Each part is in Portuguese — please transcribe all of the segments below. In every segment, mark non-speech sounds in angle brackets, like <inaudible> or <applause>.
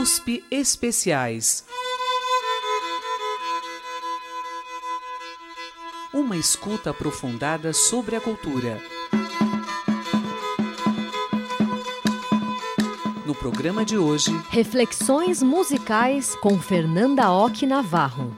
USP Especiais. Uma escuta aprofundada sobre a cultura. No programa de hoje, Reflexões musicais com Fernanda Ock Navarro.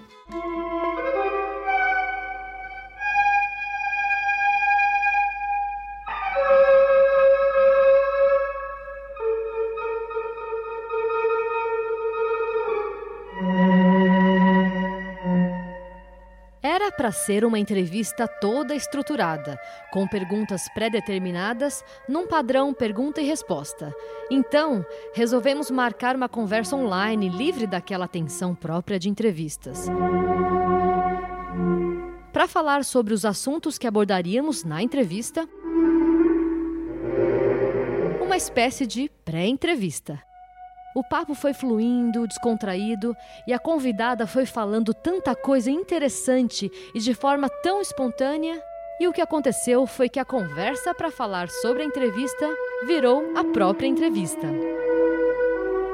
Ser uma entrevista toda estruturada, com perguntas pré-determinadas, num padrão pergunta e resposta. Então, resolvemos marcar uma conversa online livre daquela tensão própria de entrevistas. Para falar sobre os assuntos que abordaríamos na entrevista, uma espécie de pré-entrevista. O papo foi fluindo, descontraído, e a convidada foi falando tanta coisa interessante e de forma tão espontânea. E o que aconteceu foi que a conversa para falar sobre a entrevista virou a própria entrevista.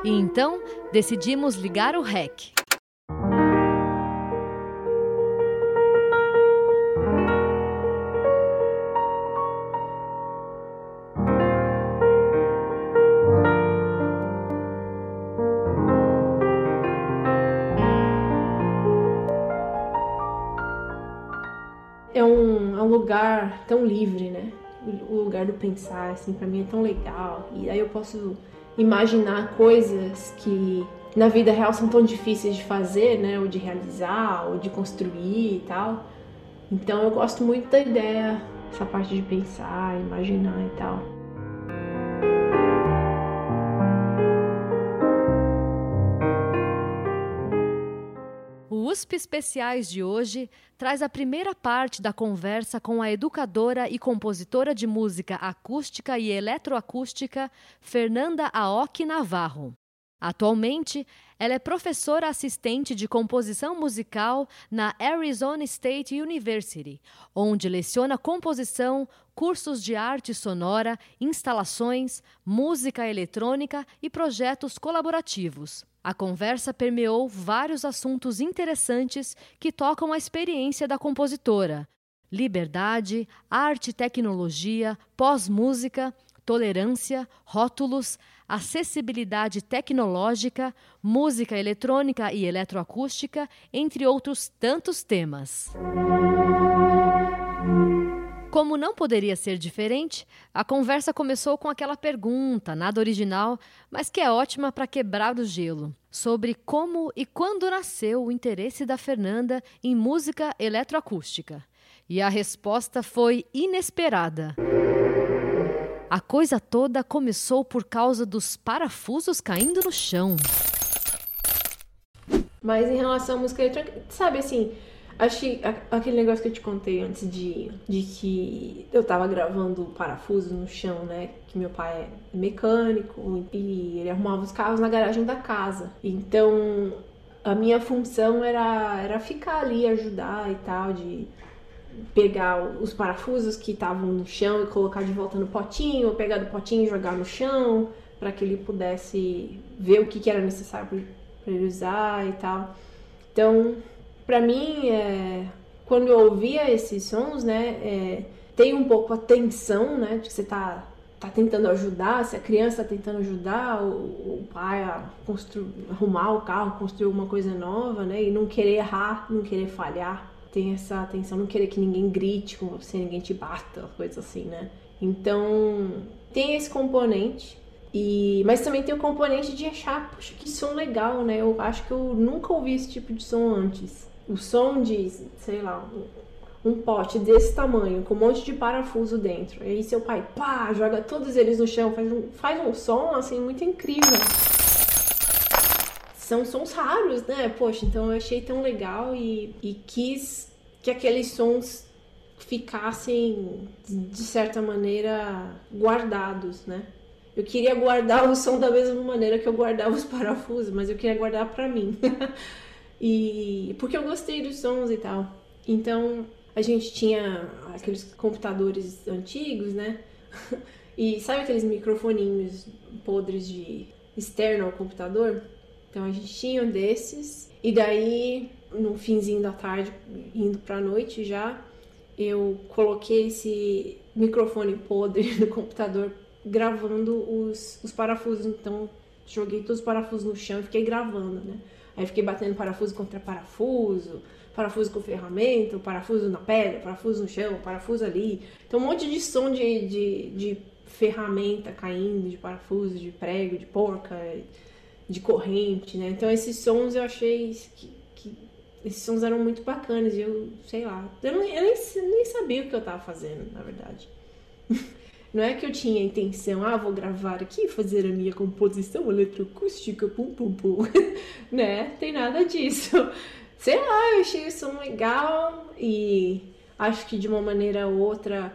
E então decidimos ligar o REC. Pensar, assim, para mim é tão legal. E aí eu posso imaginar coisas que na vida real são tão difíceis de fazer, né? Ou de realizar, ou de construir e tal. Então eu gosto muito da ideia, essa parte de pensar, imaginar e tal. USP Especiais de hoje traz a primeira parte da conversa com a educadora e compositora de música acústica e eletroacústica Fernanda Aoki Navarro. Atualmente, ela é professora assistente de composição musical na Arizona State University, onde leciona composição, cursos de arte sonora, instalações, música eletrônica e projetos colaborativos. A conversa permeou vários assuntos interessantes que tocam a experiência da compositora: liberdade, arte e tecnologia, pós-música, tolerância, rótulos, acessibilidade tecnológica, música eletrônica e eletroacústica, entre outros tantos temas. Como não poderia ser diferente, a conversa começou com aquela pergunta, nada original, mas que é ótima para quebrar o gelo, sobre como e quando nasceu o interesse da Fernanda em música eletroacústica. E a resposta foi inesperada. A coisa toda começou por causa dos parafusos caindo no chão. Mas em relação à música eletrônica, sabe assim, que aquele negócio que eu te contei antes de, de que eu tava gravando parafusos no chão, né? Que meu pai é mecânico e ele arrumava os carros na garagem da casa. Então a minha função era, era ficar ali, ajudar e tal, de pegar os parafusos que estavam no chão e colocar de volta no potinho, ou pegar do potinho e jogar no chão, para que ele pudesse ver o que, que era necessário para ele usar e tal. Então, para mim, é, quando eu ouvia esses sons, né, é, tem um pouco a tensão, né, de que você tá, tá tentando ajudar, se a criança tá tentando ajudar o, o pai a arrumar o carro, construir alguma coisa nova, né, e não querer errar, não querer falhar tem essa atenção, não querer que ninguém grite com você, ninguém te bata, coisa assim, né? Então, tem esse componente. E, mas também tem o componente de achar, puxa, que som legal, né? Eu acho que eu nunca ouvi esse tipo de som antes. O som de, sei lá, um, pote desse tamanho, com um monte de parafuso dentro. E aí seu pai, pá, joga todos eles no chão, faz um, faz um som, assim, muito incrível são sons raros, né? Poxa, então eu achei tão legal e, e quis que aqueles sons ficassem, de certa maneira, guardados, né? Eu queria guardar o som da mesma maneira que eu guardava os parafusos, mas eu queria guardar para mim. <laughs> e porque eu gostei dos sons e tal. Então, a gente tinha aqueles computadores antigos, né? <laughs> e sabe aqueles microfoninhos podres de externo ao computador? Então a gente tinha um desses. E daí, no finzinho da tarde, indo pra noite já, eu coloquei esse microfone podre <laughs> no computador gravando os, os parafusos. Então, joguei todos os parafusos no chão e fiquei gravando, né? Aí fiquei batendo parafuso contra parafuso, parafuso com ferramenta, parafuso na pedra, parafuso no chão, parafuso ali. Então, um monte de som de, de, de ferramenta caindo, de parafuso, de prego, de porca, de corrente, né? Então, esses sons eu achei que, que esses sons eram muito bacanas e eu, sei lá, eu, não, eu nem, nem sabia o que eu tava fazendo, na verdade. <laughs> Não é que eu tinha a intenção, ah, vou gravar aqui, fazer a minha composição eletroacústica, pum pum pum, <laughs> né? Tem nada disso. Sei lá, eu achei o som legal e acho que de uma maneira ou outra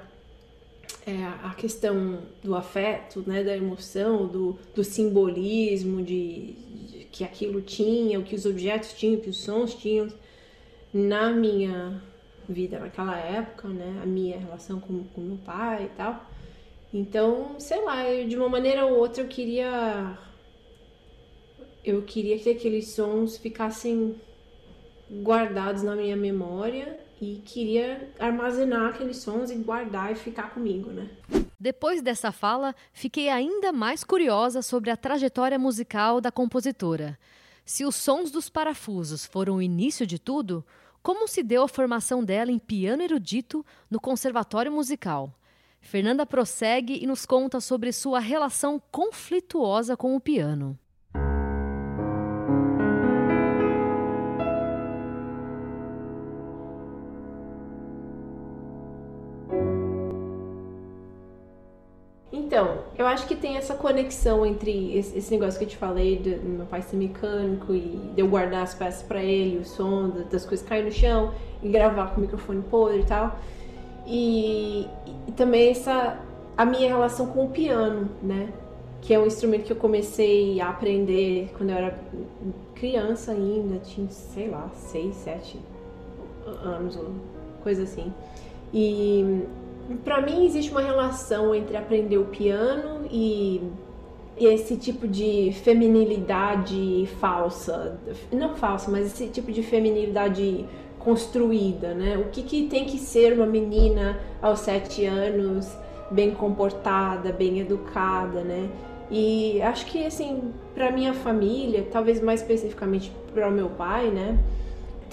é, a questão do afeto, né, da emoção, do, do simbolismo de, de, que aquilo tinha, o que os objetos tinham, o que os sons tinham na minha vida naquela época, né, a minha relação com, com meu pai e tal então, sei lá, eu, de uma maneira ou outra eu queria. Eu queria que aqueles sons ficassem guardados na minha memória e queria armazenar aqueles sons e guardar e ficar comigo, né? Depois dessa fala, fiquei ainda mais curiosa sobre a trajetória musical da compositora. Se os sons dos parafusos foram o início de tudo, como se deu a formação dela em piano erudito no Conservatório Musical? Fernanda prossegue e nos conta sobre sua relação conflituosa com o piano. Então, eu acho que tem essa conexão entre esse, negócio que eu te falei, do meu pai ser mecânico e eu guardar as peças para ele, o som das coisas cair no chão e gravar com o microfone podre e tal. E, e também essa a minha relação com o piano, né? Que é um instrumento que eu comecei a aprender quando eu era criança ainda, tinha, sei lá, seis, sete anos, coisa assim. E para mim existe uma relação entre aprender o piano e esse tipo de feminilidade falsa, não falsa, mas esse tipo de feminilidade construída, né? O que, que tem que ser uma menina aos sete anos, bem comportada, bem educada, né? E acho que assim, para minha família, talvez mais especificamente para o meu pai, né?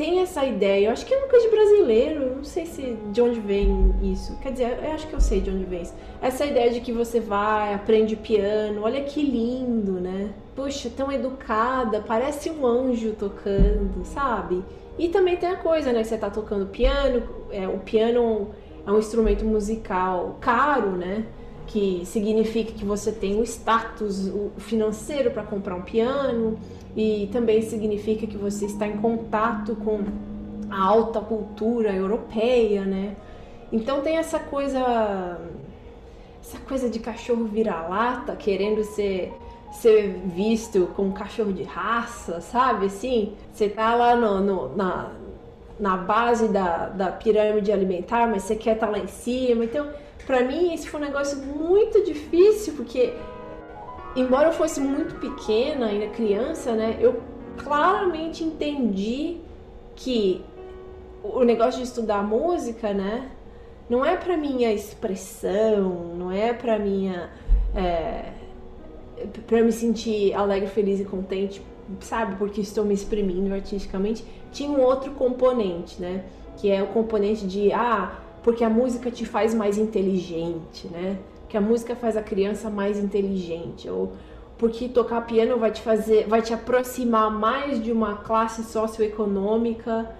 Tem essa ideia, eu acho que é uma coisa de brasileiro, não sei se de onde vem isso. Quer dizer, eu acho que eu sei de onde vem isso. Essa ideia de que você vai, aprende piano, olha que lindo, né? Puxa, tão educada, parece um anjo tocando, sabe? E também tem a coisa, né? Que você tá tocando piano, é, o piano é um instrumento musical caro, né? Que significa que você tem o status financeiro para comprar um piano e também significa que você está em contato com a alta cultura europeia, né? Então tem essa coisa essa coisa de cachorro vira-lata querendo ser ser visto como um cachorro de raça, sabe? Assim, você tá lá no, no, na, na base da, da pirâmide alimentar, mas você quer estar tá lá em cima. Então, para mim, isso foi um negócio muito difícil, porque, embora eu fosse muito pequena, ainda criança, né, eu claramente entendi que o negócio de estudar música, né, não é para minha expressão, não é para minha. É, para me sentir alegre, feliz e contente, sabe, porque estou me exprimindo artisticamente, tinha um outro componente, né? Que é o componente de ah, porque a música te faz mais inteligente, né? Que a música faz a criança mais inteligente, ou porque tocar piano vai te fazer, vai te aproximar mais de uma classe socioeconômica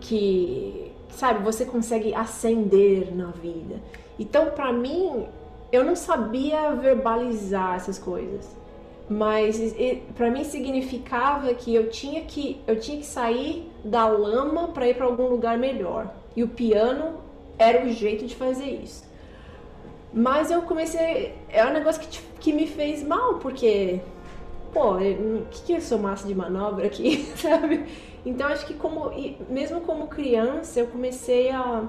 que, sabe, você consegue ascender na vida. Então, para mim, eu não sabia verbalizar essas coisas, mas para mim significava que eu tinha que eu tinha que sair da lama para ir para algum lugar melhor. E o piano era o jeito de fazer isso. Mas eu comecei. É um negócio que, que me fez mal, porque. Pô, o que, que eu sou massa de manobra aqui, <laughs> sabe? Então acho que como. Mesmo como criança, eu comecei a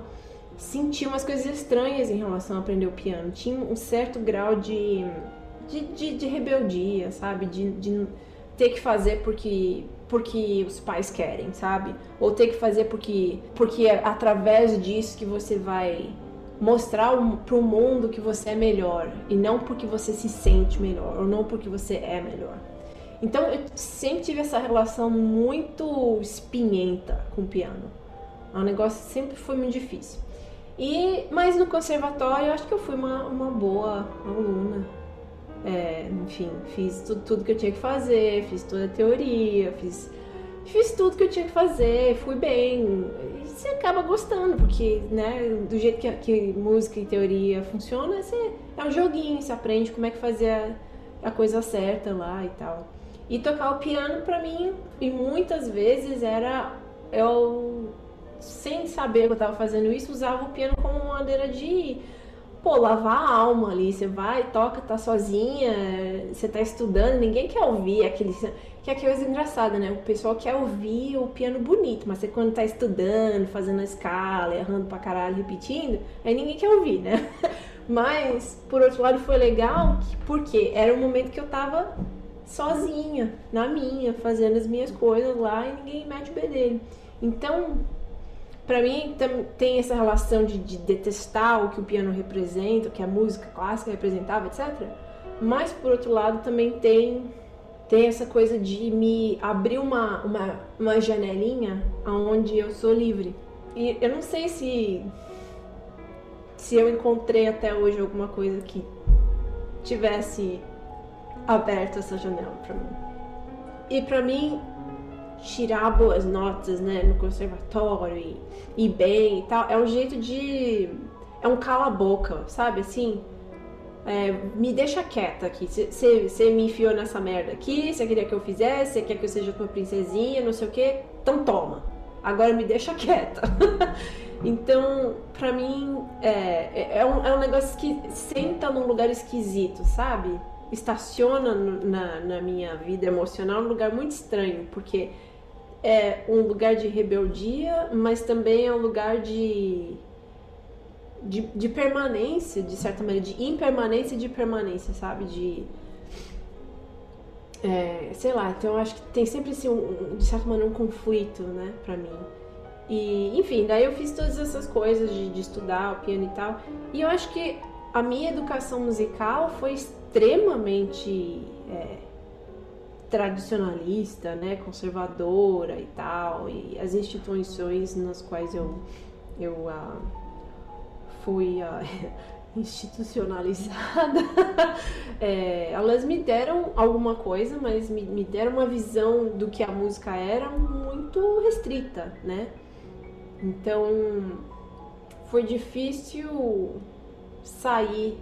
senti umas coisas estranhas em relação a aprender o piano. Tinha um certo grau de, de, de, de rebeldia, sabe? De, de ter que fazer porque porque os pais querem, sabe? Ou ter que fazer porque porque é através disso que você vai mostrar para o mundo que você é melhor e não porque você se sente melhor ou não porque você é melhor. Então eu sempre tive essa relação muito espinhenta com o piano. O negócio sempre foi muito difícil. E, mas no conservatório eu acho que eu fui uma, uma boa aluna. É, enfim, fiz tudo, tudo que eu tinha que fazer, fiz toda a teoria, fiz, fiz tudo que eu tinha que fazer, fui bem. E você acaba gostando, porque né, do jeito que, que música e teoria funciona, você, é um joguinho, você aprende como é que fazer a, a coisa certa lá e tal. E tocar o piano para mim, e muitas vezes era eu sem saber que eu tava fazendo isso, usava o piano como uma maneira de pô, lavar a alma ali. Você vai, toca, tá sozinha, você tá estudando, ninguém quer ouvir aquele. Que é coisa engraçada, né? O pessoal quer ouvir o piano bonito, mas você quando tá estudando, fazendo a escala, errando pra caralho, repetindo, aí ninguém quer ouvir, né? <laughs> Mas, por outro lado, foi legal porque era um momento que eu tava sozinha, na minha, fazendo as minhas coisas lá e ninguém mete o bedelho. Então, para mim tem essa relação de, de, detestar o que o piano representa, o que a música clássica representava, etc. Mas por outro lado também tem tem essa coisa de me abrir uma, uma, uma janelinha onde eu sou livre. E eu não sei se se eu encontrei até hoje alguma coisa que tivesse aberto essa janela para mim. E para mim tirar boas notas, né, no conservatório e, e bem e tal, é um jeito de. É um cala-boca, sabe? Assim, é, me deixa quieta aqui. Você me enfiou nessa merda aqui, você queria que eu fizesse, você quer que eu seja tua princesinha, não sei o que, então toma. Agora me deixa quieta. <laughs> então, pra mim, é, é, é, um, é um negócio que senta num lugar esquisito, sabe? Estaciona na, na minha vida emocional num lugar muito estranho, porque é um lugar de rebeldia, mas também é um lugar de, de, de permanência, de certa maneira, de impermanência e de permanência, sabe? De. É, sei lá, então acho que tem sempre assim, um, de certa maneira, um conflito, né, pra mim. E, enfim, daí eu fiz todas essas coisas de, de estudar o piano e tal. E eu acho que a minha educação musical foi extremamente. É, tradicionalista, né, conservadora e tal, e as instituições nas quais eu, eu uh, fui uh, <laughs> institucionalizada, <laughs> é, elas me deram alguma coisa, mas me, me deram uma visão do que a música era muito restrita, né? Então foi difícil sair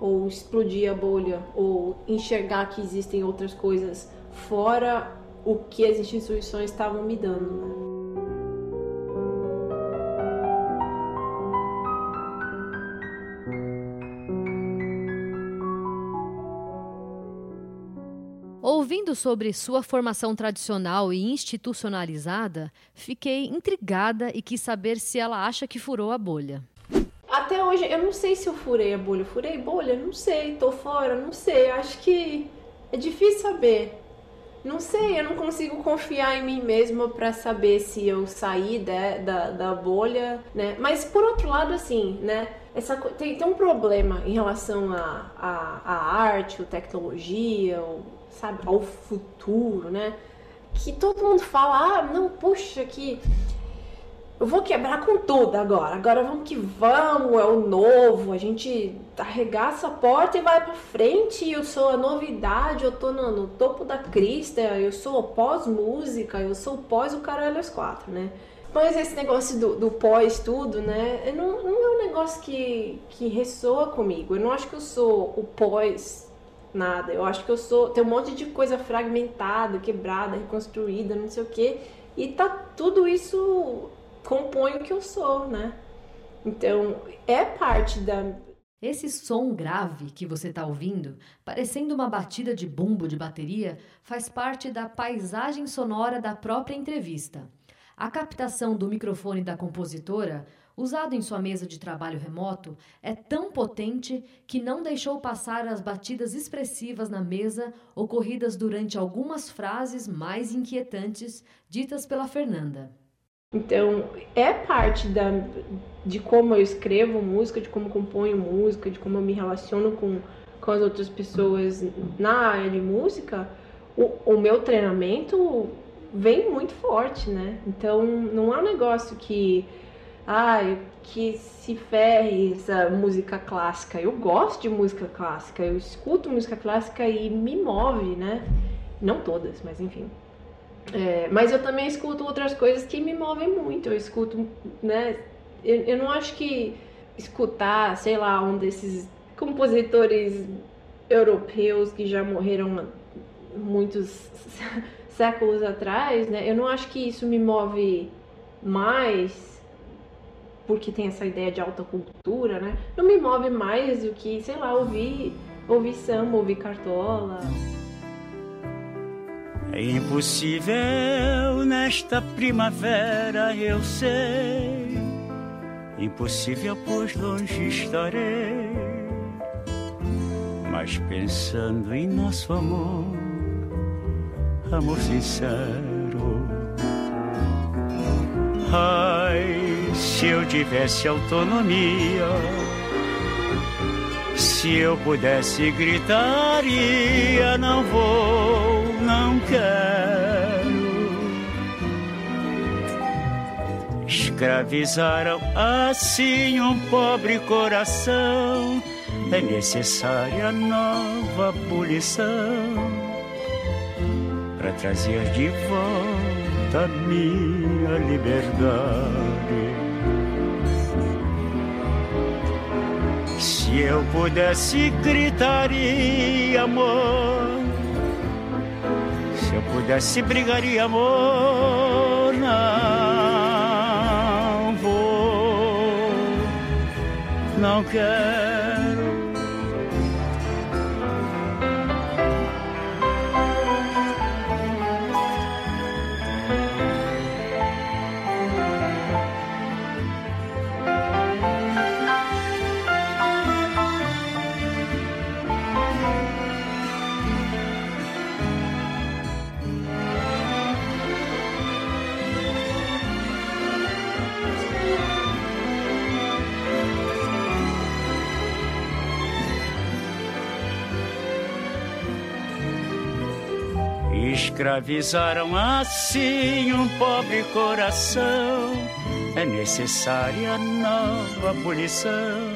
ou explodir a bolha, ou enxergar que existem outras coisas fora o que as instituições estavam me dando. Né? Ouvindo sobre sua formação tradicional e institucionalizada, fiquei intrigada e quis saber se ela acha que furou a bolha até hoje, eu não sei se eu furei a bolha. Furei bolha? Não sei. Tô fora? Não sei. Acho que é difícil saber. Não sei, eu não consigo confiar em mim mesma para saber se eu saí da, da, da, bolha, né? Mas por outro lado, assim, né? Essa, tem, tem um problema em relação à a, a, a, arte, ou tecnologia, ou, sabe, ao futuro, né? Que todo mundo fala, ah, não, puxa, que eu vou quebrar com tudo agora. Agora vamos que vamos, é o novo. A gente arregaça a porta e vai para frente. Eu sou a novidade, eu tô no, no topo da crista, eu sou pós-música, eu sou pós o caralho às quatro, né? Mas esse negócio do, do pós tudo, né? Não, não é um negócio que, que ressoa comigo. Eu não acho que eu sou o pós nada. Eu acho que eu sou. Tem um monte de coisa fragmentada, quebrada, reconstruída, não sei o quê. E tá tudo isso compõe o que eu sou, né? Então, é parte da. Esse som grave que você está ouvindo, parecendo uma batida de bumbo de bateria, faz parte da paisagem sonora da própria entrevista. A captação do microfone da compositora usado em sua mesa de trabalho remoto, é tão potente que não deixou passar as batidas expressivas na mesa ocorridas durante algumas frases mais inquietantes ditas pela Fernanda. Então, é parte da, de como eu escrevo música, de como componho música, de como eu me relaciono com, com as outras pessoas na área de música, o, o meu treinamento vem muito forte, né? Então, não é um negócio que ai, que se ferre essa música clássica. Eu gosto de música clássica, eu escuto música clássica e me move, né? Não todas, mas enfim. É, mas eu também escuto outras coisas que me movem muito. Eu escuto, né? Eu, eu não acho que escutar, sei lá, um desses compositores europeus que já morreram muitos <laughs> séculos atrás, né? Eu não acho que isso me move mais porque tem essa ideia de alta cultura, né? Não me move mais do que, sei lá, ouvir, ouvir samba, ouvir cartola. É impossível nesta primavera, eu sei. Impossível, pois longe estarei. Mas pensando em nosso amor, amor sincero. Ai, se eu tivesse autonomia, se eu pudesse gritaria, não vou, não quero. Escravizaram assim um pobre coração, é necessária nova abolição para trazer de volta minha liberdade. Se eu pudesse gritaria amor, se eu pudesse brigaria amor, não vou, não quero. Escravizaram assim um pobre coração. É necessária nova abolição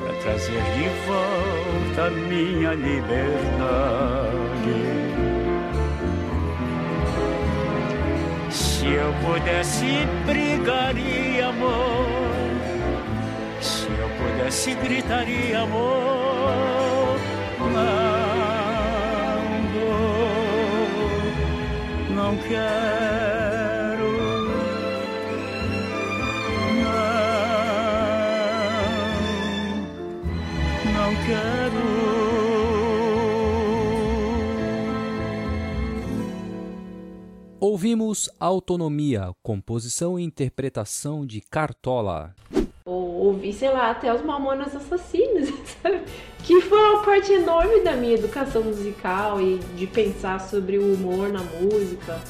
para trazer de volta minha liberdade. Se eu pudesse, brigaria amor. Se eu pudesse, gritaria amor. Não quero. Não, não quero. Ouvimos Autonomia, composição e interpretação de Cartola. Ou ouvi, sei lá, até os Mamonas Assassinos, <laughs> sabe? que foi uma parte enorme da minha educação musical e de pensar sobre o humor na música.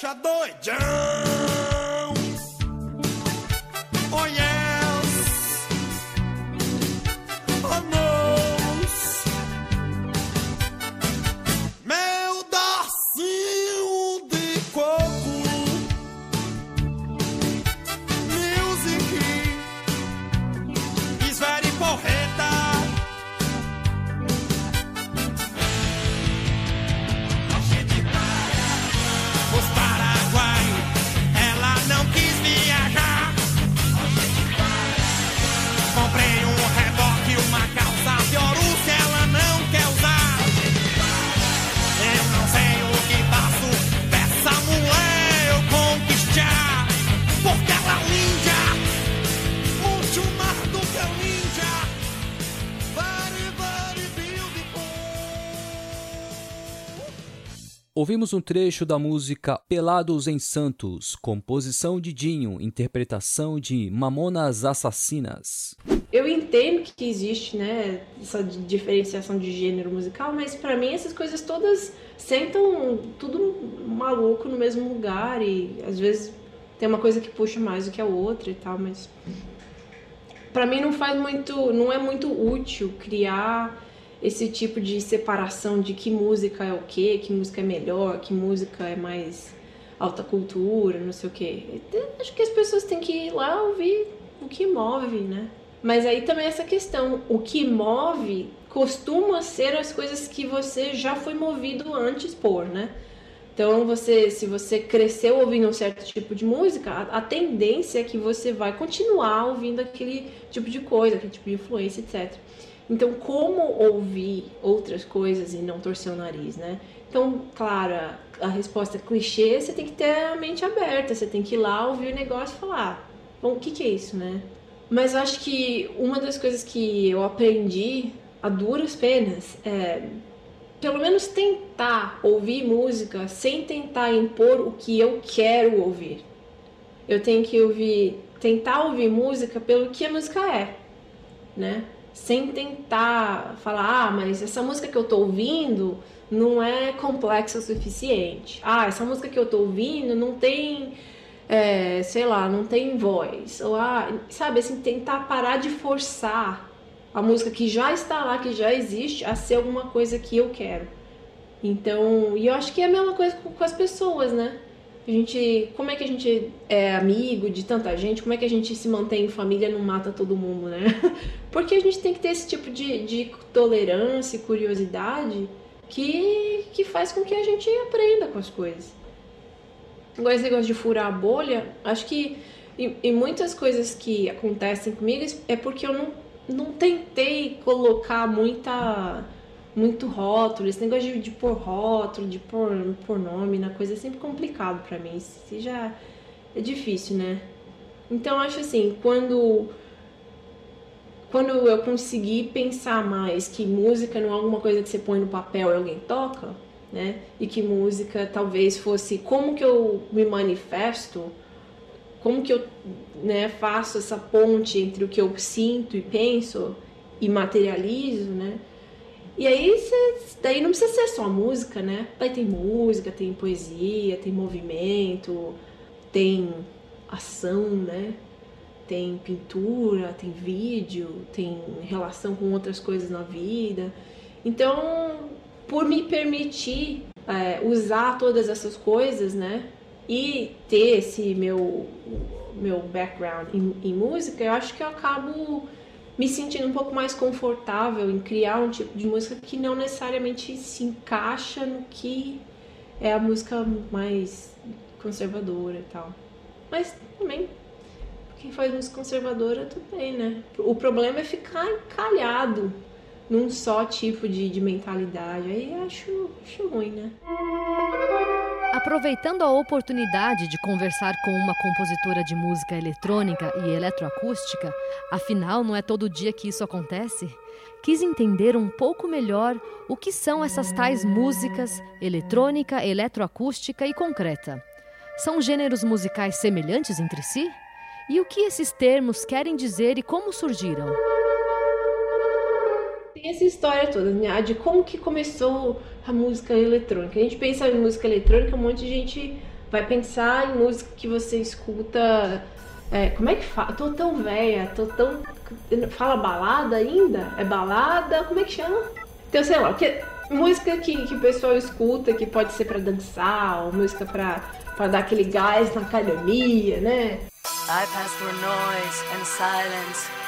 Deixa doidão. Ouvimos um trecho da música Pelados em Santos, composição de Dinho, interpretação de Mamonas Assassinas. Eu entendo que existe, né, essa di- diferenciação de gênero musical, mas pra mim essas coisas todas sentam tudo maluco no mesmo lugar e às vezes tem uma coisa que puxa mais do que a outra e tal, mas Pra mim não faz muito, não é muito útil criar esse tipo de separação de que música é o quê, que música é melhor, que música é mais alta cultura, não sei o quê. Acho que as pessoas têm que ir lá ouvir o que move, né? Mas aí também essa questão, o que move costuma ser as coisas que você já foi movido antes por, né? Então, você, se você cresceu ouvindo um certo tipo de música, a, a tendência é que você vai continuar ouvindo aquele tipo de coisa, aquele tipo de influência, etc. Então, como ouvir outras coisas e não torcer o nariz, né? Então, claro, a, resposta clichê, você tem que ter a mente aberta, você tem que ir lá ouvir o negócio e falar, bom, o que, que é isso, né? Mas eu acho que uma das coisas que eu aprendi a duras penas é pelo menos tentar ouvir música sem tentar impor o que eu quero ouvir. Eu tenho que ouvir, tentar ouvir música pelo que a música é, né? Sem tentar falar, ah, mas essa música que eu tô ouvindo não é complexa o suficiente. Ah, essa música que eu tô ouvindo não tem, é, sei lá, não tem voz. Ou, ah, sabe, assim, tentar parar de forçar a música que já está lá, que já existe, a ser alguma coisa que eu quero. Então, e eu acho que é a mesma coisa com, com as pessoas, né? A gente, como é que a gente é amigo de tanta gente? Como é que a gente se mantém em família e não mata todo mundo, né? <laughs> Porque a gente tem que ter esse tipo de, de tolerância e curiosidade que, que faz com que a gente aprenda com as coisas. Agora, esse negócio de furar a bolha, acho que e, e muitas coisas que acontecem comigo é porque eu não, não tentei colocar muita muito rótulo, esse negócio de, de pôr rótulo, de pôr, pôr nome na coisa é sempre complicado pra mim. Isso já é difícil, né? Então acho assim, quando quando eu consegui pensar mais que música não é alguma coisa que você põe no papel e alguém toca, né? E que música talvez fosse como que eu me manifesto, como que eu né, faço essa ponte entre o que eu sinto e penso e materializo, né? E aí, cê, daí não precisa ser só música, né? Daí tem música, tem poesia, tem movimento, tem ação, né? Tem pintura, tem vídeo, tem relação com outras coisas na vida. Então, por me permitir é, usar todas essas coisas, né? E ter esse meu, meu background em, em música, eu acho que eu acabo me sentindo um pouco mais confortável em criar um tipo de música que não necessariamente se encaixa no que é a música mais conservadora e tal. Mas também, quem faz música conservadora, tudo bem, né? O problema é ficar encalhado num só tipo de, de mentalidade. Aí acho, acho ruim, né? Aproveitando a oportunidade de conversar com uma compositora de música eletrônica e eletroacústica, afinal não é todo dia que isso acontece, quis entender um pouco melhor o que são essas tais músicas eletrônica, eletroacústica e concreta. São gêneros musicais semelhantes entre si? E o que esses termos querem dizer e como surgiram? Tem essa história toda, né? De como que começou a música eletrônica. A gente pensa em música eletrônica, um monte de gente vai pensar em música que você escuta. É, como é que fala? Tô tão velha, tô tão. Fala balada ainda? É balada? Como é que chama? Então, sei lá, que, música que, que o pessoal escuta, que pode ser para dançar, ou música pra, pra dar aquele gás na academia, né? I pass through noise and silence.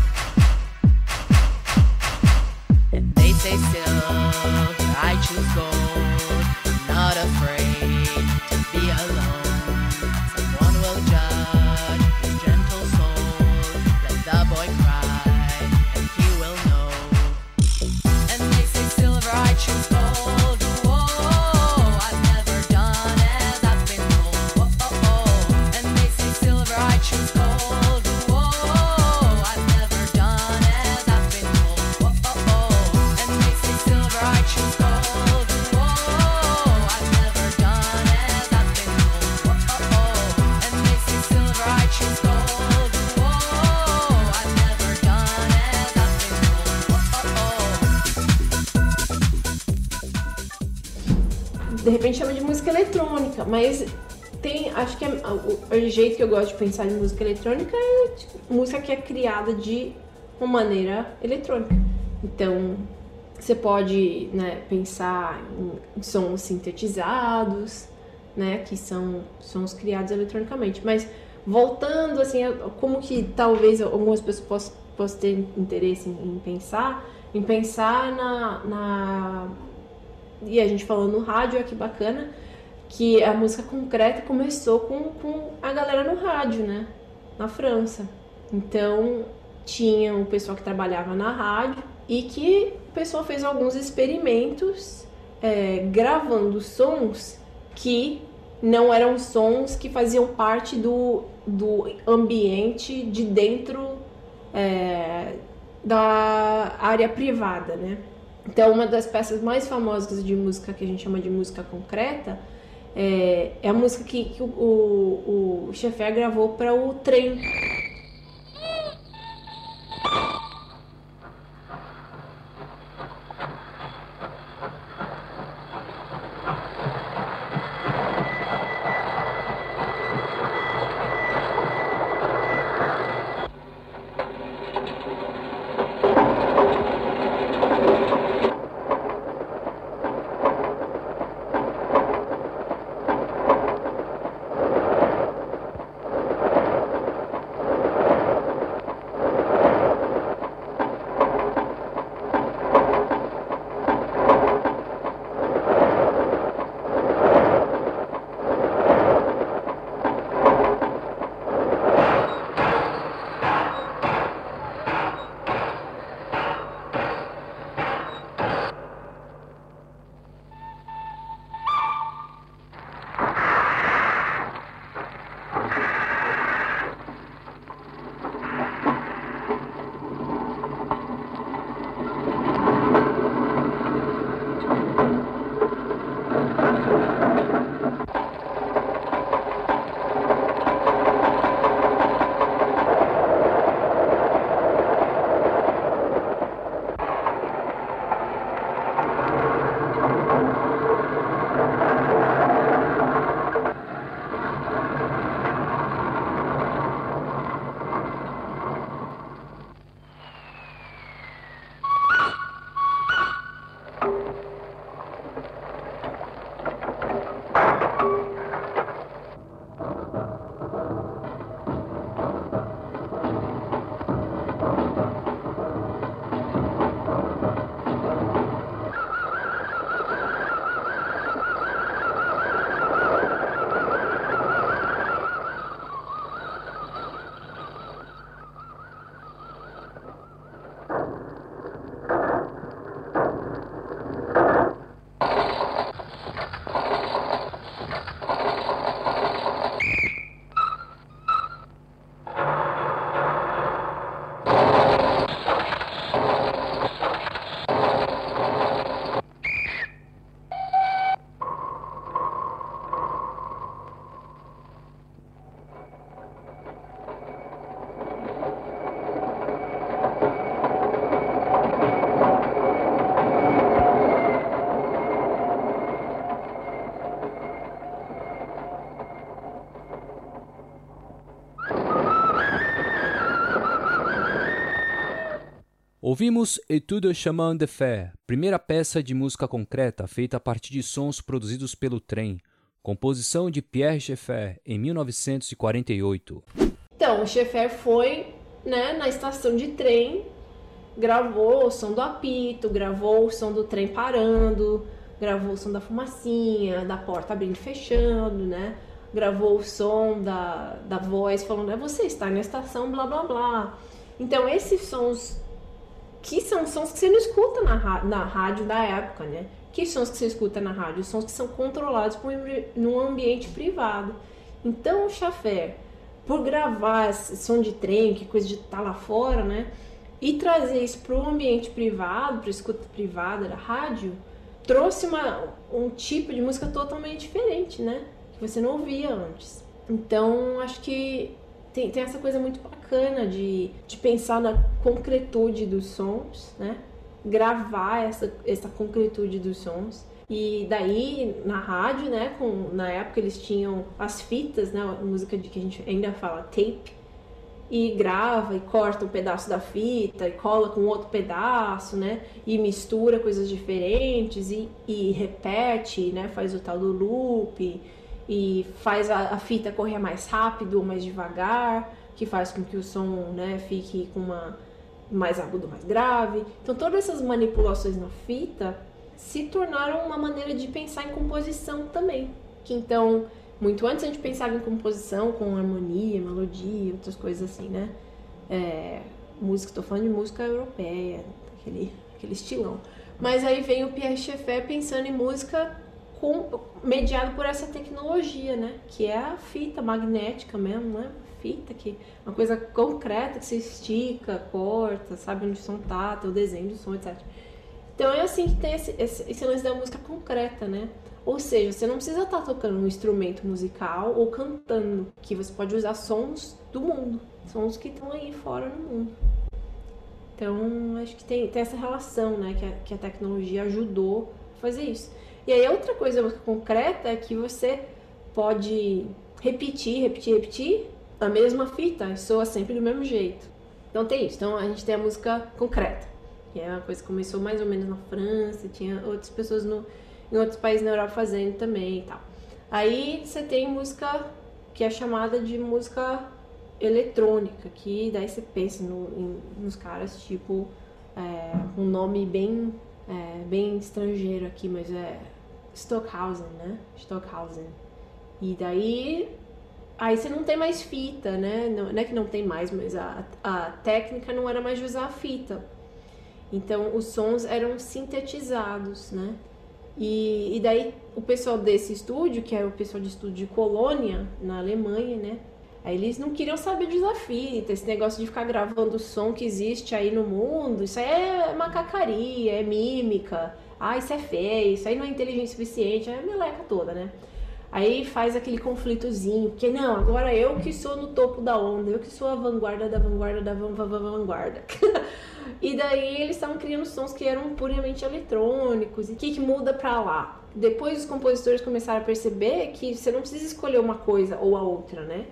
Stay still. I choose gold. I'm not afraid mas tem, acho que é, o, o jeito que eu gosto de pensar em música eletrônica é tipo, música que é criada de uma maneira eletrônica. Então, você pode né, pensar em sons sintetizados, né, que são sons criados eletronicamente. Mas voltando assim, como que talvez algumas pessoas possam, possam ter interesse em, em pensar, em pensar na, na e a gente falando no rádio, é que bacana, que a música concreta começou com, com a galera no rádio, né? Na França. Então, tinha o pessoal que trabalhava na rádio e que o pessoal fez alguns experimentos é, gravando sons que não eram sons que faziam parte do, do ambiente de dentro é, da área privada, né? Então, uma das peças mais famosas de música que a gente chama de música concreta é, é a música que, que o, o, o Schaeffer gravou para o trem. Ouvimos Etude Chemin de Fer, primeira peça de música concreta feita a partir de sons produzidos pelo trem, composição de Pierre Schaeffer, em 1948. Então, Schaeffer foi né, na estação de trem, gravou o som do apito, gravou o som do trem parando, gravou o som da fumacinha, da porta abrindo e fechando, né? Gravou o som da, da voz falando, é você está na estação, blá blá blá. Então, esses sons que são sons que você não escuta na, na rádio da época, né? Que sons que você escuta na rádio? Sons que são controlados por, num ambiente privado. Então, o Chafé, por gravar esse som de trem, que coisa de estar tá lá fora, né? E trazer isso para o ambiente privado, para escuta privada da rádio, trouxe uma, um tipo de música totalmente diferente, né? Que você não ouvia antes. Então, acho que tem, tem essa coisa muito bacana de, de pensar na concretude dos sons, né? Gravar essa, essa concretude dos sons. E daí, na rádio, né, com, na época eles tinham as fitas, né, música de que a gente ainda fala tape, e grava e corta um pedaço da fita e cola com outro pedaço, né, e mistura coisas diferentes e, e repete, né, faz o tal do loop e faz a, a fita correr mais rápido ou mais devagar que faz com que o som né, fique com uma mais agudo, mais grave. Então todas essas manipulações na fita se tornaram uma maneira de pensar em composição também. Que então, muito antes a gente pensava em composição com harmonia, melodia, outras coisas assim, né? É, música, estou falando de música europeia, aquele, aquele estilão. Mas aí vem o Pierre Schaeffer pensando em música com, mediado por essa tecnologia, né? Que é a fita magnética mesmo, né? fita, que uma coisa concreta que se estica, corta, sabe onde o som tá, o desenho do som, etc. Então é assim que tem esse, esse, esse lance da música concreta, né? Ou seja, você não precisa estar tá tocando um instrumento musical ou cantando, que você pode usar sons do mundo, sons que estão aí fora no mundo. Então, acho que tem, tem essa relação, né, que a, que a tecnologia ajudou a fazer isso. E aí, outra coisa concreta é que você pode repetir, repetir, repetir a mesma fita, soa sempre do mesmo jeito. Então tem isso. Então a gente tem a música concreta, que é uma coisa que começou mais ou menos na França, tinha outras pessoas no, em outros países na Europa fazendo também e tal. Aí você tem música que é chamada de música eletrônica, que daí você pensa no, em, nos caras tipo é, um nome bem é, bem estrangeiro aqui, mas é Stockhausen, né? Stockhausen. E daí Aí você não tem mais fita, né? Não, não é que não tem mais, mas a, a técnica não era mais de usar a fita. Então os sons eram sintetizados, né? E, e daí o pessoal desse estúdio, que é o pessoal de estúdio de Colônia, na Alemanha, né? Aí eles não queriam saber de usar fita, esse negócio de ficar gravando o som que existe aí no mundo, isso aí é macacaria, é mímica, ah, isso é feio, isso aí não é inteligente o suficiente, é a meleca toda, né? Aí faz aquele conflitozinho, porque não, agora eu que sou no topo da onda, eu que sou a vanguarda da vanguarda da van, van, van, vanguarda. <laughs> e daí eles estavam criando sons que eram puramente eletrônicos. E o que, que muda pra lá? Depois os compositores começaram a perceber que você não precisa escolher uma coisa ou a outra, né?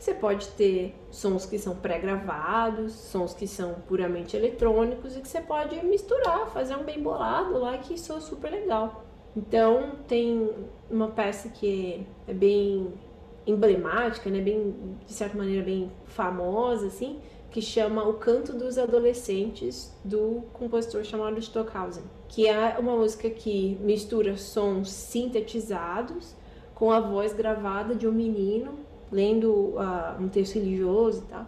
Você pode ter sons que são pré-gravados, sons que são puramente eletrônicos e que você pode misturar, fazer um bem bolado lá que soa super legal. Então tem uma peça que é bem emblemática, né, bem de certa maneira bem famosa assim, que chama O Canto dos Adolescentes do compositor chamado Stockhausen, que é uma música que mistura sons sintetizados com a voz gravada de um menino lendo uh, um texto religioso e tal.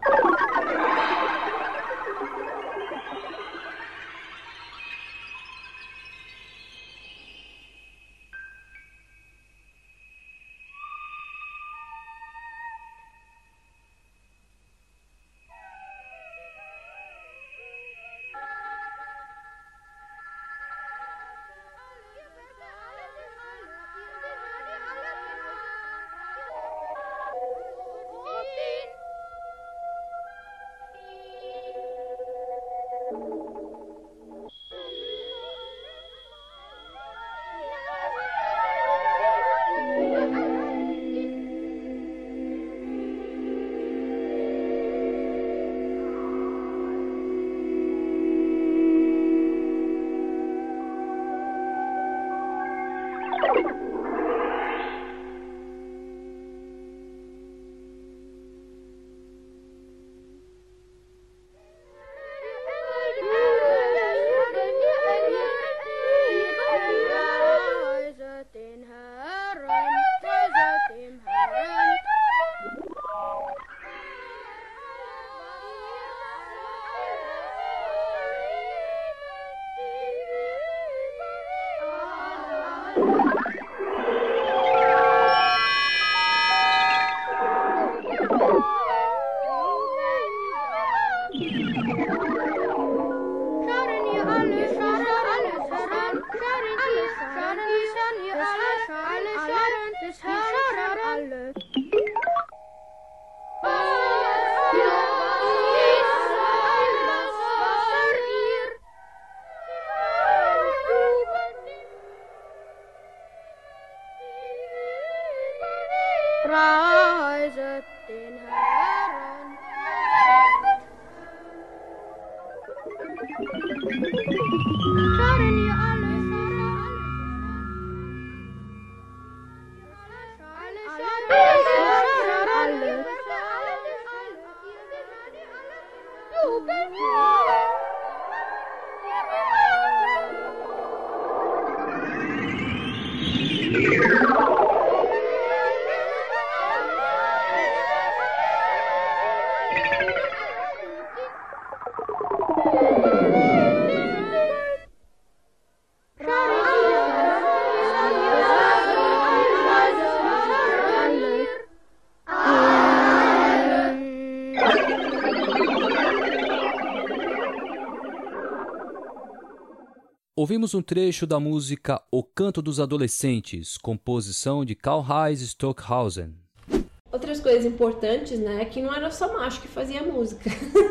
Ouvimos um trecho da música O Canto dos Adolescentes, composição de Karl-Heinz Stockhausen. Outras coisas importantes, né, é que não era só macho que fazia música.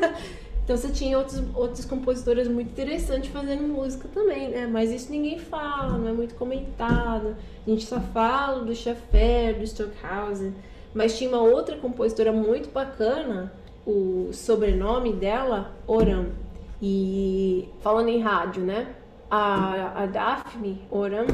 <laughs> então você tinha outros, outras compositoras muito interessantes fazendo música também, né? Mas isso ninguém fala, não é muito comentado. A gente só fala do Schaffer, do Stockhausen. Mas tinha uma outra compositora muito bacana, o sobrenome dela, Oram. E falando em rádio, né? A, a Daphne Oram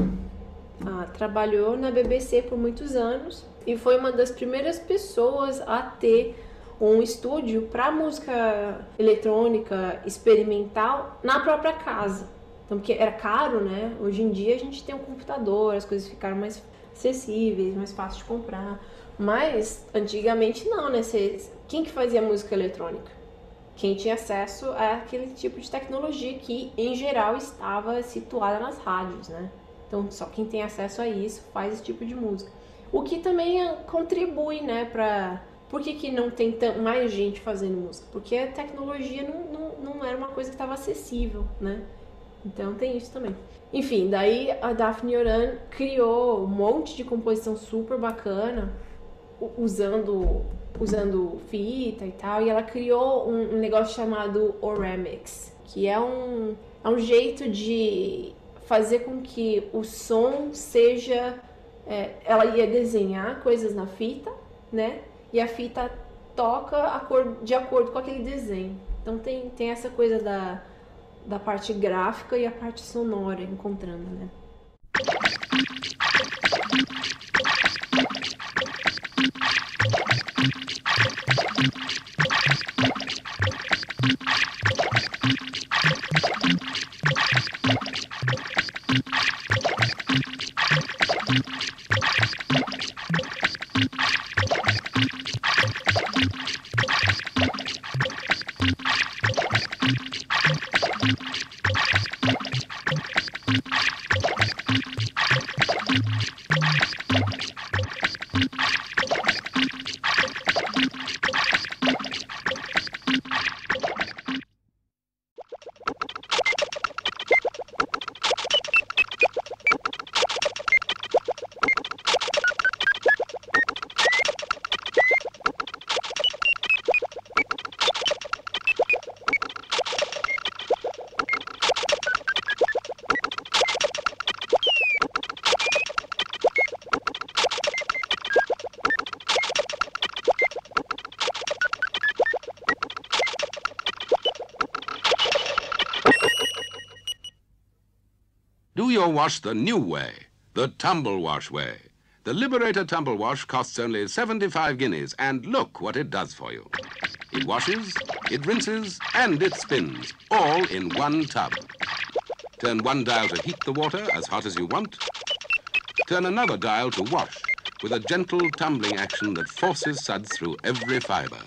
a, trabalhou na BBC por muitos anos e foi uma das primeiras pessoas a ter um estúdio para música eletrônica experimental na própria casa. Então, porque era caro, né? Hoje em dia a gente tem um computador, as coisas ficaram mais acessíveis, mais fácil de comprar. Mas antigamente não, né? quem que fazia música eletrônica? Quem tinha acesso a aquele tipo de tecnologia que, em geral, estava situada nas rádios, né? Então, só quem tem acesso a isso faz esse tipo de música. O que também eh, contribui, né, para por que, que não tem mais gente fazendo música? Porque a tecnologia não, não, não era uma coisa que estava acessível, né? Então tem isso também. Enfim, daí a Daphne Oran criou um monte de composição super bacana, usando usando fita e tal, e ela criou um, um negócio chamado Oramics, que é um, é um jeito de fazer com que o som seja. É, ela ia desenhar coisas na fita, né? E a fita toca de acordo com aquele desenho. Então tem, tem essa coisa da, da parte gráfica e a parte sonora encontrando, né? Do your wash the new way, the tumble wash way. The Liberator Tumble Wash costs only 75 guineas, and look what it does for you. It washes, it rinses, and it spins, all in one tub. Turn one dial to heat the water as hot as you want. Turn another dial to wash, with a gentle tumbling action that forces suds through every fiber.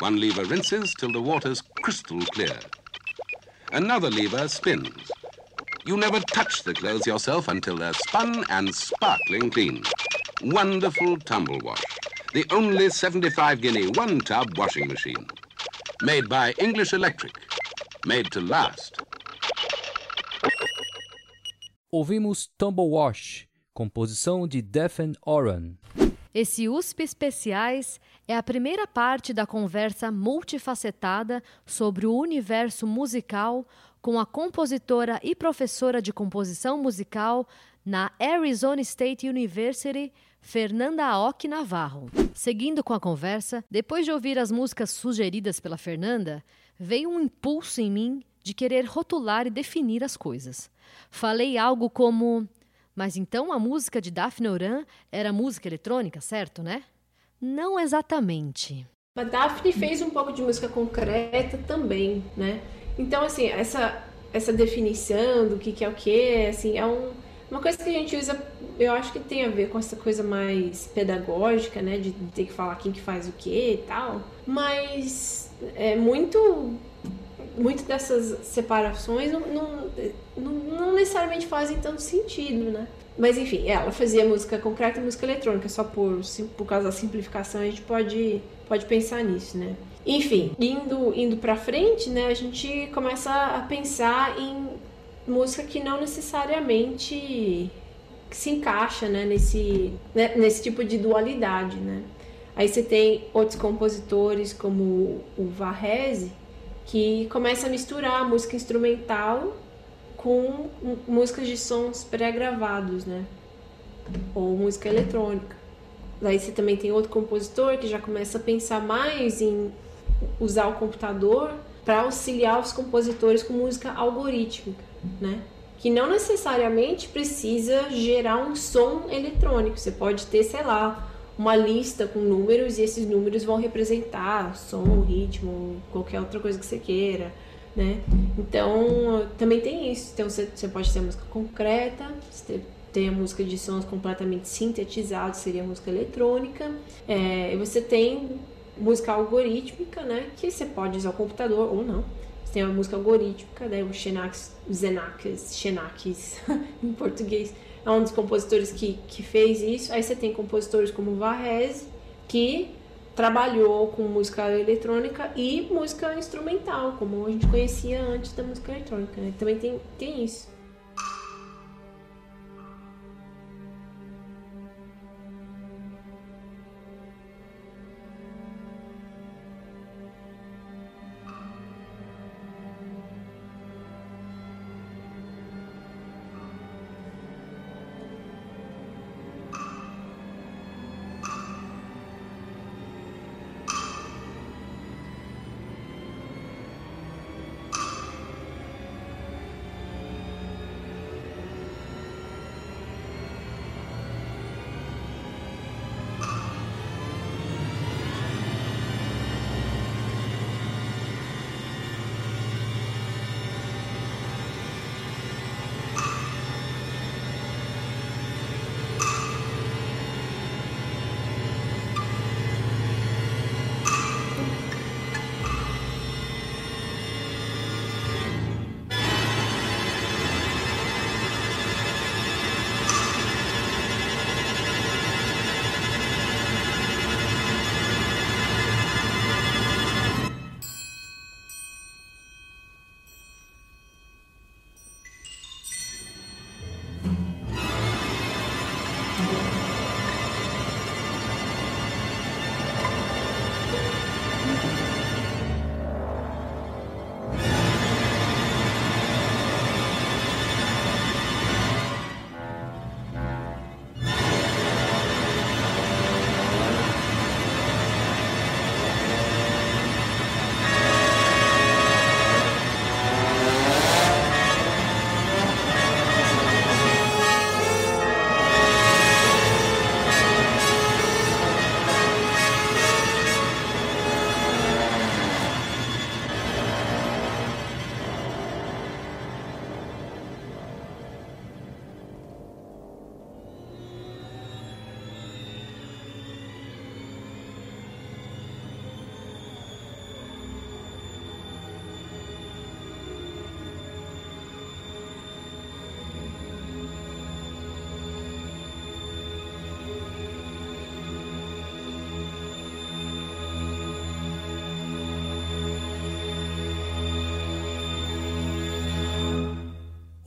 One lever rinses till the water's crystal clear. Another lever spins. You never touch the clothes yourself until they're spun and sparkling clean. Wonderful tumble wash. The only 75 guinea one tub washing machine. Made by English Electric. Made to last. Ouvimos Tumble Wash, composição de Defen Oran. Esse USP Especiais é a primeira parte da conversa multifacetada sobre o universo musical com a compositora e professora de composição musical na Arizona State University, Fernanda Aoki Navarro. Seguindo com a conversa, depois de ouvir as músicas sugeridas pela Fernanda, veio um impulso em mim de querer rotular e definir as coisas. Falei algo como: Mas então a música de Daphne Oran era música eletrônica, certo, né? Não exatamente. A Daphne fez um pouco de música concreta também, né? Então, assim, essa, essa definição do que, que é o que, assim, é um, uma coisa que a gente usa, eu acho que tem a ver com essa coisa mais pedagógica, né? De ter que falar quem que faz o que e tal. Mas é muito muito dessas separações não, não, não, necessariamente fazem tanto sentido, né? Mas enfim, ela fazia música concreta e música eletrônica, só por, por causa da simplificação a gente pode, pode pensar nisso, né? Enfim, indo, indo pra frente, né, a gente começa a pensar em música que não necessariamente se encaixa né, nesse, né, nesse tipo de dualidade, né? Aí você tem outros compositores como o Varese, que começa a misturar música instrumental com músicas de sons pré-gravados, né? Ou música eletrônica. Daí você também tem outro compositor que já começa a pensar mais em usar o computador para auxiliar os compositores com música algorítmica, né? Que não necessariamente precisa gerar um som eletrônico. Você pode ter, sei lá, uma lista com números e esses números vão representar som, ritmo, qualquer outra coisa que você queira, né? Então, também tem isso. Então, você, pode ter música concreta, você tem a música de sons completamente sintetizados, seria música eletrônica. É, você tem música algorítmica, né? Que você pode usar o computador ou não. Você tem a música algorítmica, né? O Xenax, Xenax <laughs> em português é um dos compositores que, que fez isso. Aí você tem compositores como Varese, que trabalhou com música eletrônica e música instrumental, como a gente conhecia antes da música eletrônica. Né? Também tem, tem isso.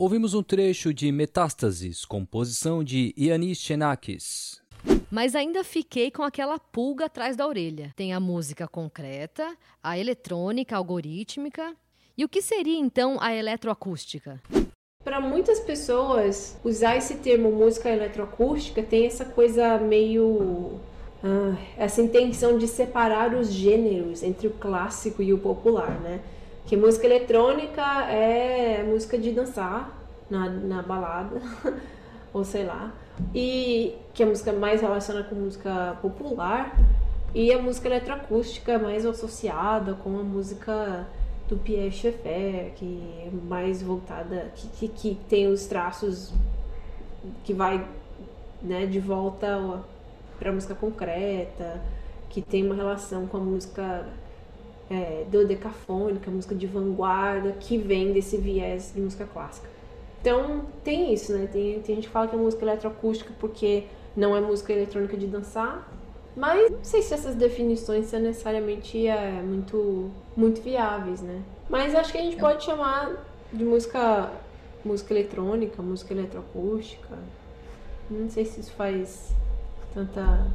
Ouvimos um trecho de Metástases, composição de Ianis Xenakis. Mas ainda fiquei com aquela pulga atrás da orelha. Tem a música concreta, a eletrônica, algorítmica. E o que seria então a eletroacústica? Para muitas pessoas, usar esse termo música eletroacústica tem essa coisa meio. Ah, essa intenção de separar os gêneros entre o clássico e o popular, né? Que música eletrônica é música de dançar na, na balada, <laughs> ou sei lá. E que a música mais relacionada com música popular E a música eletroacústica mais associada com a música do Pierre Schaeffer, que é mais voltada, que, que, que tem os traços que vai né, de volta para a música concreta, que tem uma relação com a música é, dodecafônica, música de vanguarda, que vem desse viés de música clássica. Então tem isso, né? Tem, tem gente que fala que é música eletroacústica porque não é música eletrônica de dançar, mas não sei se essas definições são necessariamente é, muito, muito viáveis, né? Mas acho que a gente pode chamar de música, música eletrônica, música eletroacústica. Não sei se isso faz tanta,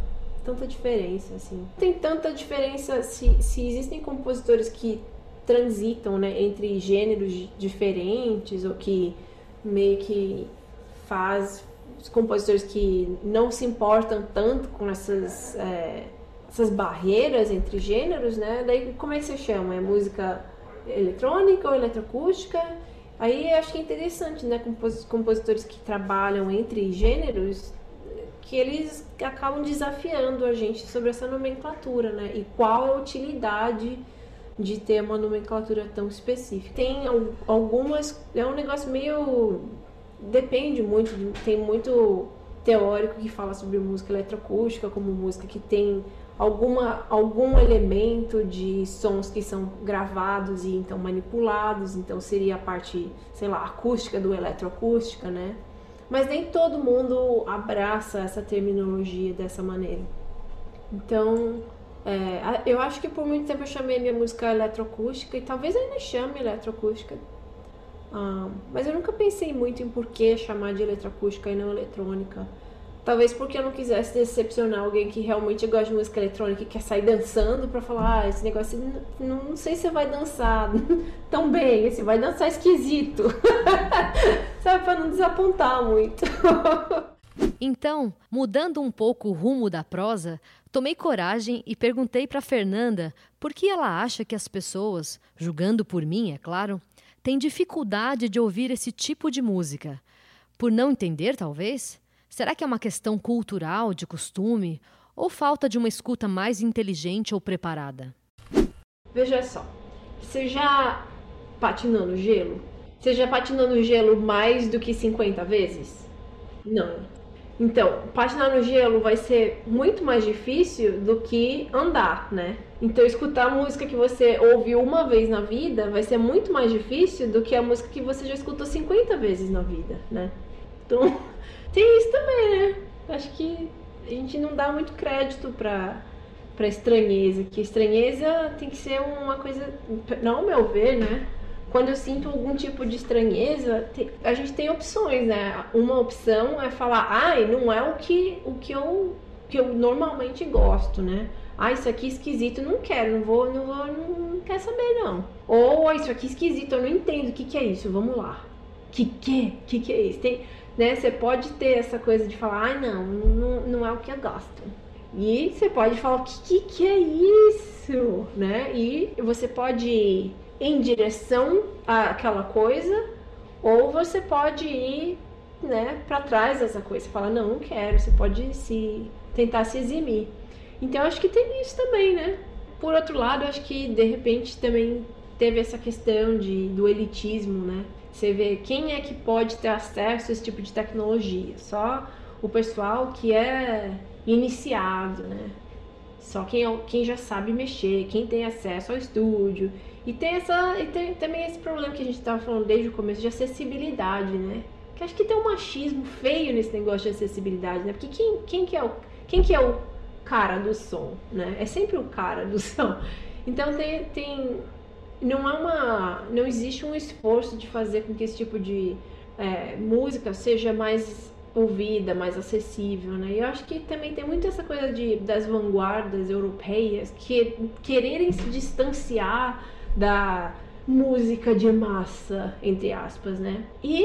tanta diferença, assim. Tem tanta diferença se, se existem compositores que transitam né, entre gêneros diferentes ou que meio que faz os compositores que não se importam tanto com essas, é, essas barreiras entre gêneros, né? Daí como é que você chama? É música eletrônica ou eletroacústica? Aí acho que é interessante, né? Compositores que trabalham entre gêneros, que eles acabam desafiando a gente sobre essa nomenclatura, né? E qual a utilidade de ter uma nomenclatura tão específica. Tem algumas. É um negócio meio depende muito, tem muito teórico que fala sobre música eletroacústica como música que tem alguma, algum elemento de sons que são gravados e então manipulados, então seria a parte, sei lá, acústica do eletroacústica, né? Mas nem todo mundo abraça essa terminologia dessa maneira. Então, é, eu acho que por muito tempo eu chamei minha música eletroacústica e talvez ainda chame eletroacústica, ah, mas eu nunca pensei muito em por que chamar de eletroacústica e não eletrônica. Talvez porque eu não quisesse decepcionar alguém que realmente gosta de música eletrônica e quer sair dançando para falar, ah, esse negócio, não, não sei se você vai dançar <laughs> tão bem, você vai dançar esquisito. <laughs> Sabe, para não desapontar muito. <laughs> Então, mudando um pouco o rumo da prosa, tomei coragem e perguntei para Fernanda por que ela acha que as pessoas, julgando por mim, é claro, tem dificuldade de ouvir esse tipo de música. Por não entender, talvez? Será que é uma questão cultural, de costume, ou falta de uma escuta mais inteligente ou preparada? Veja só, patinou no gelo? Patinou no gelo mais do que 50 vezes? Não. Então, patinar no gelo vai ser muito mais difícil do que andar, né? Então, escutar a música que você ouviu uma vez na vida vai ser muito mais difícil do que a música que você já escutou 50 vezes na vida, né? Então, <laughs> tem isso também, né? Acho que a gente não dá muito crédito pra, pra estranheza, que estranheza tem que ser uma coisa, não ao meu ver, né? Quando eu sinto algum tipo de estranheza, a gente tem opções, né? Uma opção é falar, ai, não é o que, o que, eu, que eu normalmente gosto, né? Ah, isso aqui é esquisito, não quero, não vou, não vou, não quero saber não. Ou isso aqui é esquisito, eu não entendo o que, que é isso, vamos lá. Que que? Que que é isso? Tem, né? Você pode ter essa coisa de falar, ai, não, não, não é o que eu gosto. E você pode falar, o que, que, que é isso? Né? E você pode em direção àquela coisa, ou você pode ir né, para trás dessa coisa. Você fala, não, não quero. Você pode se tentar se eximir. Então, acho que tem isso também, né? Por outro lado, acho que de repente também teve essa questão de, do elitismo, né? Você vê quem é que pode ter acesso a esse tipo de tecnologia. Só o pessoal que é iniciado, né? Só quem, é quem já sabe mexer, quem tem acesso ao estúdio, e tem, essa, e tem também esse problema que a gente estava falando desde o começo de acessibilidade, né? Que acho que tem um machismo feio nesse negócio de acessibilidade, né? Porque quem, quem, que, é o, quem que é o cara do som, né? É sempre o cara do <laughs> som. Então tem, tem não é uma não existe um esforço de fazer com que esse tipo de é, música seja mais ouvida, mais acessível, né? E eu acho que também tem muito essa coisa de das vanguardas europeias que quererem se distanciar da música de massa, entre aspas, né? E,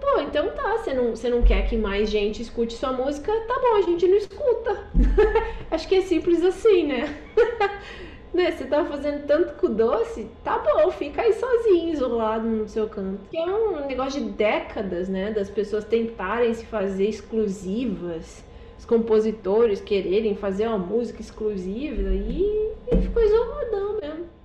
pô, então tá, você não, você não quer que mais gente escute sua música, tá bom, a gente não escuta. <laughs> Acho que é simples assim, né? <laughs> né? Você tá fazendo tanto com doce, tá bom, fica aí sozinho, isolado no seu canto. Que é um negócio de décadas, né? Das pessoas tentarem se fazer exclusivas os compositores quererem fazer uma música exclusiva e, e ficou isoladão mesmo.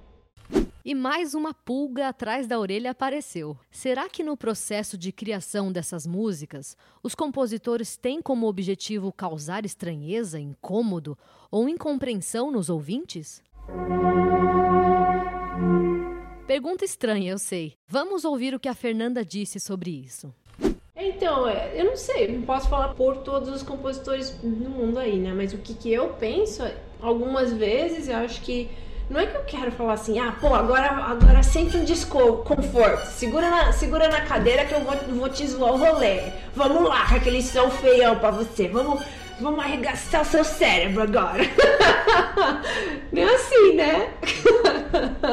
E mais uma pulga atrás da orelha apareceu. Será que no processo de criação dessas músicas, os compositores têm como objetivo causar estranheza, incômodo ou incompreensão nos ouvintes? Pergunta estranha, eu sei. Vamos ouvir o que a Fernanda disse sobre isso. Então, é, eu não sei, não posso falar por todos os compositores no mundo aí, né? Mas o que, que eu penso, algumas vezes eu acho que não é que eu quero falar assim, ah, pô, agora, agora sente um disco conforto, segura na, segura na cadeira que eu vou, vou te zoar o rolê. Vamos lá, com aquele som feião pra você, vamos, vamos arregaçar o seu cérebro agora. <laughs> Não é assim, né?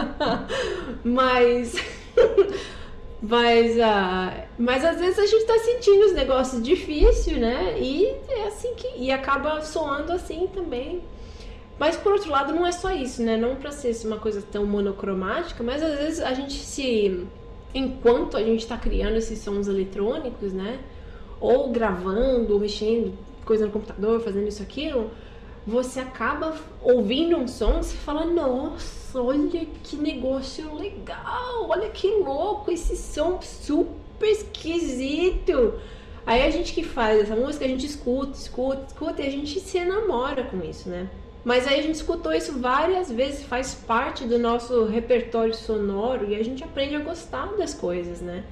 <laughs> Mas. <laughs> Mas, uh, mas às vezes a gente tá sentindo os negócios difíceis, né? E é assim que. E acaba soando assim também. Mas por outro lado, não é só isso, né? Não para ser uma coisa tão monocromática, mas às vezes a gente se. Enquanto a gente está criando esses sons eletrônicos, né? Ou gravando, ou mexendo coisa no computador, fazendo isso aquilo, você acaba ouvindo um som e fala, nossa, olha que negócio legal, olha que louco esse som super esquisito. Aí a gente que faz essa música, a gente escuta, escuta, escuta e a gente se enamora com isso, né? Mas aí a gente escutou isso várias vezes, faz parte do nosso repertório sonoro e a gente aprende a gostar das coisas, né?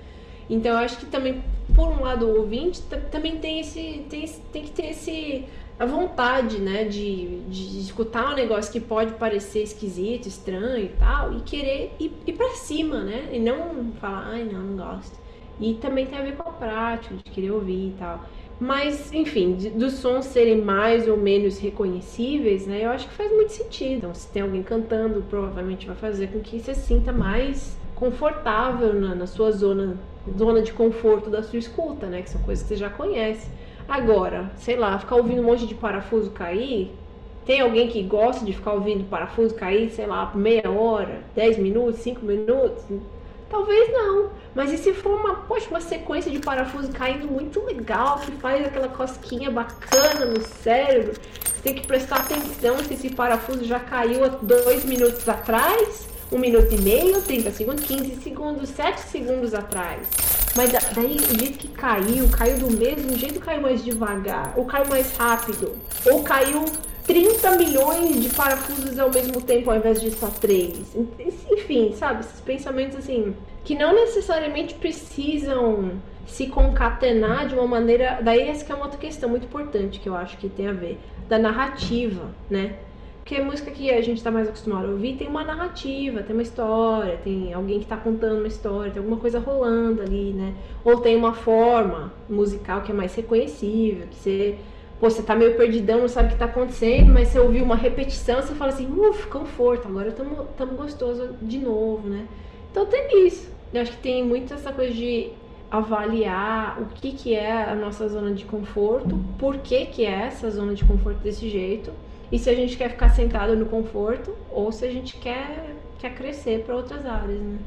Então eu acho que também, por um lado, o ouvinte também tem esse, tem, tem que ter esse a vontade, né, de, de, escutar um negócio que pode parecer esquisito, estranho e tal, e querer ir, ir pra cima, né? E não falar, ai não, não gosto. E também tem a ver com a prática, de querer ouvir e tal. Mas, enfim, dos sons serem mais ou menos reconhecíveis, né? Eu acho que faz muito sentido. Então, se tem alguém cantando, provavelmente vai fazer com que você sinta mais confortável na, na sua zona, zona de conforto da sua escuta, né? Que são coisas que você já conhece. Agora, sei lá, ficar ouvindo um monte de parafuso cair. Tem alguém que gosta de ficar ouvindo parafuso cair, sei lá, meia hora, 10 minutos, 5 minutos? Talvez não. Mas e se for uma, poxa, uma sequência de parafuso caindo muito legal, que faz aquela cosquinha bacana no cérebro, você tem que prestar atenção se esse parafuso já caiu há dois minutos atrás, um minuto e meio, 30 segundos, 15 segundos, 7 segundos atrás. Mas daí o jeito que caiu, caiu do mesmo jeito, caiu mais devagar, ou caiu mais rápido, ou caiu 30 milhões de parafusos ao mesmo tempo ao invés de só três. Enfim, sabe? Esses pensamentos assim, que não necessariamente precisam se concatenar de uma maneira. Daí essa que é uma outra questão muito importante que eu acho que tem a ver, da narrativa, né? Porque a música que a gente está mais acostumado a ouvir tem uma narrativa, tem uma história, tem alguém que está contando uma história, tem alguma coisa rolando ali, né? Ou tem uma forma musical que é mais reconhecível, que você Pô, você tá meio perdidão, não sabe o que tá acontecendo, mas você ouviu uma repetição, você fala assim, uff, conforto, agora tamo, tamo gostoso de novo, né? Então tem isso. Eu acho que tem muito essa coisa de avaliar o que, que é a nossa zona de conforto, por que, que é essa zona de conforto desse jeito, e se a gente quer ficar sentado no conforto ou se a gente quer, quer crescer para outras áreas, né?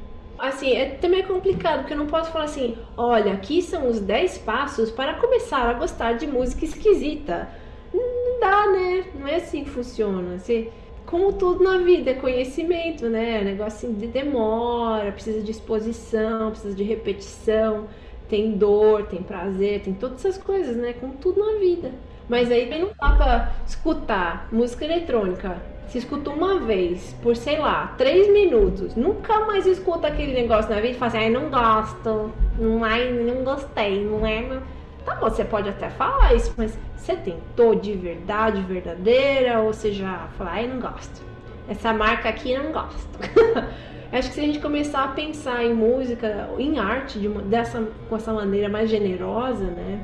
Assim, é também complicado, porque eu não posso falar assim, olha, aqui são os 10 passos para começar a gostar de música esquisita. Não dá, né? Não é assim que funciona. Você, como tudo na vida, é conhecimento, né? É negócio de demora, precisa de exposição, precisa de repetição, tem dor, tem prazer, tem todas essas coisas, né? Como tudo na vida. Mas aí não dá pra escutar música eletrônica se escuta uma vez por, sei lá, três minutos, nunca mais escuta aquele negócio na vida e fala assim, ai, não gosto, não, ai, não gostei, não é. Tá bom, você pode até falar isso, mas você tentou de verdade, verdadeira, ou você já fala, ai, não gosto. Essa marca aqui não gosto. <laughs> Acho que se a gente começar a pensar em música, em arte, de uma, dessa, com essa maneira mais generosa, né?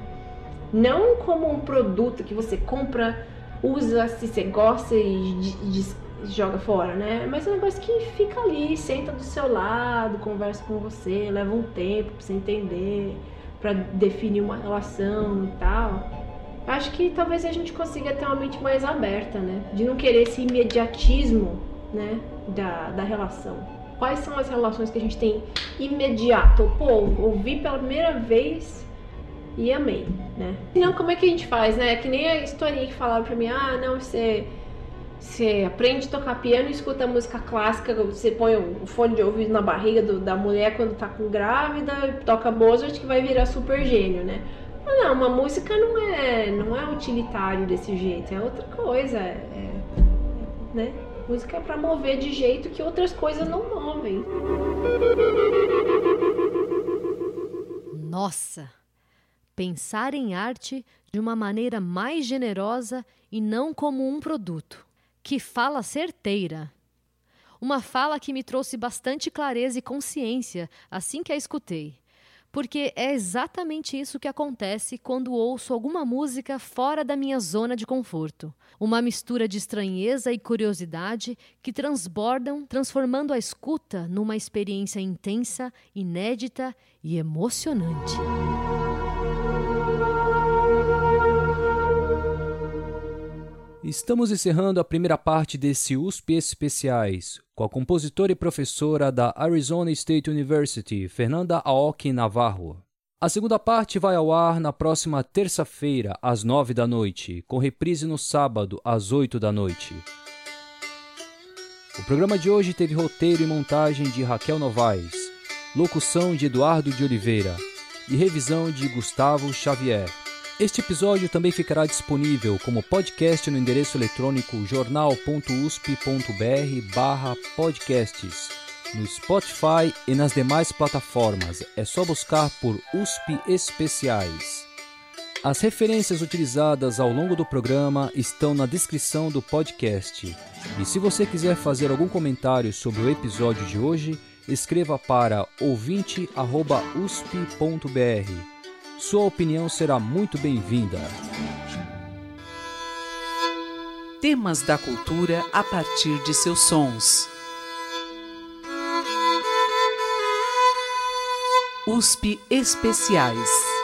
Não como um produto que você compra usa se você gosta e joga fora, né? Mas é um negócio que fica ali, senta do seu lado, conversa com você, leva um tempo pra você entender, para definir uma relação e tal. Acho que talvez a gente consiga ter uma mente mais aberta, né? De não querer esse imediatismo, né? Da, da relação. Quais são as relações que a gente tem imediato? Pô, ouvi pela primeira vez e amei, né? Não, como é que a gente faz, né? Que nem a historinha que falaram pra mim, ah, não, você, você aprende a tocar piano e escuta música clássica, você põe o fone de ouvido na barriga do, da mulher quando tá com grávida, toca Mozart que vai virar super gênio, né? Não, uma música não é, não é utilitário desse jeito, é outra coisa, é, é né? Música é para mover de jeito que outras coisas não movem. Nossa! Pensar em arte de uma maneira mais generosa e não como um produto. Que fala certeira! Uma fala que me trouxe bastante clareza e consciência assim que a escutei porque é exatamente isso que acontece quando ouço alguma música fora da minha zona de conforto. Uma mistura de estranheza e curiosidade que transbordam, transformando a escuta numa experiência intensa, inédita e emocionante. Estamos encerrando a primeira parte desse USP Especiais com a compositora e professora da Arizona State University, Fernanda Aoki Navarro. A segunda parte vai ao ar na próxima terça-feira, às nove da noite, com reprise no sábado, às oito da noite. O programa de hoje teve roteiro e montagem de Raquel Novaes, locução de Eduardo de Oliveira e revisão de Gustavo Xavier. Este episódio também ficará disponível como podcast no endereço eletrônico jornal.usp.br/podcasts, no Spotify e nas demais plataformas. É só buscar por USP Especiais. As referências utilizadas ao longo do programa estão na descrição do podcast. E se você quiser fazer algum comentário sobre o episódio de hoje, escreva para ouvinte@usp.br. Sua opinião será muito bem-vinda. Temas da cultura a partir de seus sons. USP Especiais.